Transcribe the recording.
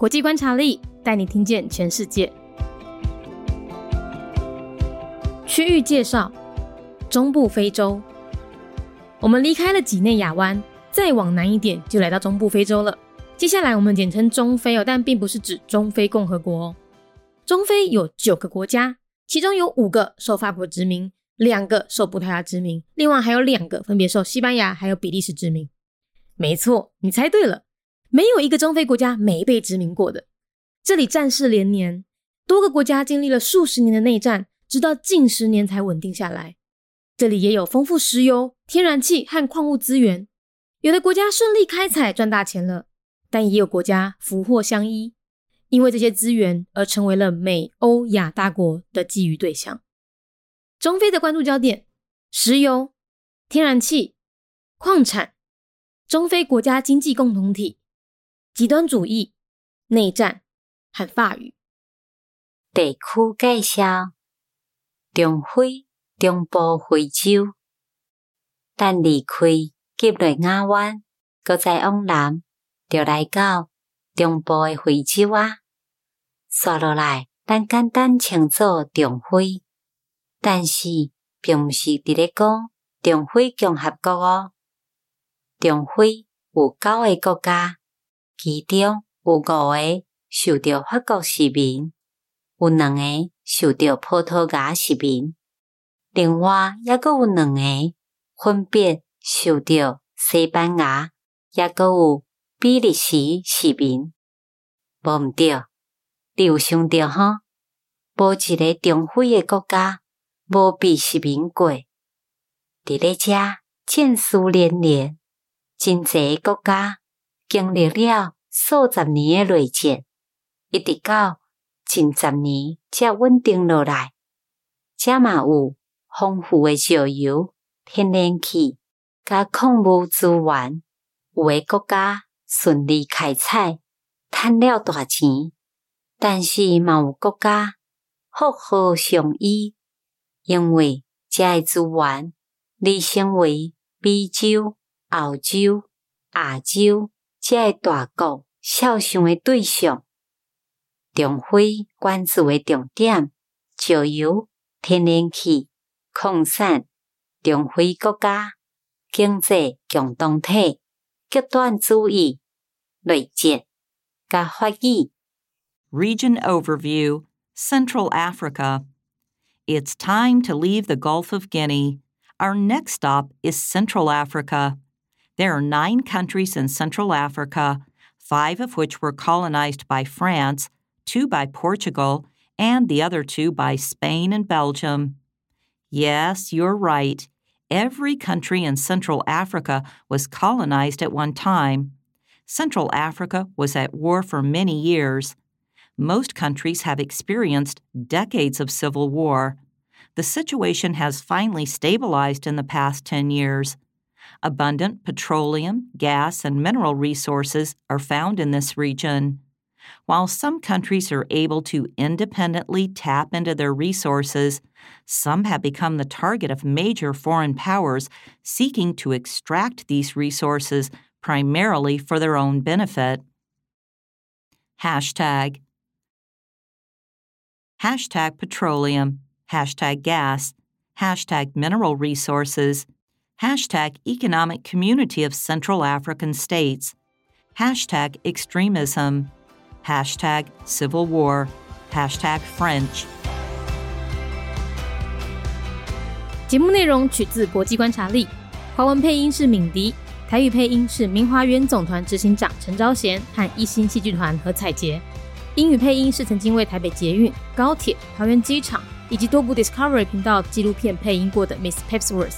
国际观察力带你听见全世界。区域介绍：中部非洲。我们离开了几内亚湾，再往南一点就来到中部非洲了。接下来我们简称中非哦，但并不是指中非共和国哦。中非有九个国家，其中有五个受法国殖民，两个受葡萄牙殖民，另外还有两个分别受西班牙还有比利时殖民。没错，你猜对了。没有一个中非国家没被殖民过的。这里战事连年，多个国家经历了数十年的内战，直到近十年才稳定下来。这里也有丰富石油、天然气和矿物资源，有的国家顺利开采赚大钱了，但也有国家福祸相依，因为这些资源而成为了美欧亚大国的觊觎对象。中非的关注焦点：石油、天然气、矿产、中非国家经济共同体。极端主义、内战和法语。地区介绍：中非、中部非洲。但离开吉雷亚湾，搁再往南，就来到中部的非洲啊。刷落来，咱简单称作中非，但是并毋是伫咧讲中非共和国哦。中非有九个国家。其中有五个受到法国殖民，有两个受到葡萄牙殖民，另外也阁有两个分别受到西班牙，也阁有比利时殖民。无毋对，你有想到吼？无一个中非诶国家无被殖民过。伫咧遮战事连连，真侪国家。经历了数十年的内战，一直到近十年才稳定落来。遮嘛有丰富的石油、天然气、甲矿物资源，有诶国家顺利开采，赚了大钱。但是嘛有国家福祸相依，因为遮诶资源已成为美洲、澳洲、亚洲。这大国肖像的对象，重非关注的重点：石油、天然气、矿产。重非国家经济共同体、极端主义、内战、加法语。Region overview: Central Africa. It's time to leave the Gulf of Guinea. Our next stop is Central Africa. There are nine countries in Central Africa, five of which were colonized by France, two by Portugal, and the other two by Spain and Belgium. Yes, you're right. Every country in Central Africa was colonized at one time. Central Africa was at war for many years. Most countries have experienced decades of civil war. The situation has finally stabilized in the past 10 years. Abundant petroleum, gas, and mineral resources are found in this region. While some countries are able to independently tap into their resources, some have become the target of major foreign powers seeking to extract these resources primarily for their own benefit. Hashtag Hashtag petroleum, hashtag gas, hashtag mineral resources, hashtag economic community of Central African states, hashtag extremism, hashtag civil war, hashtag French。节目内容取自国际观察力，华文配音是敏迪，台语配音是明华园总团执行长陈昭贤和一星戏剧团何彩杰，英语配音是曾经为台北捷运、高铁、桃园机场以及多部 Discovery 频道纪录片配音过的 Miss Pepsworth。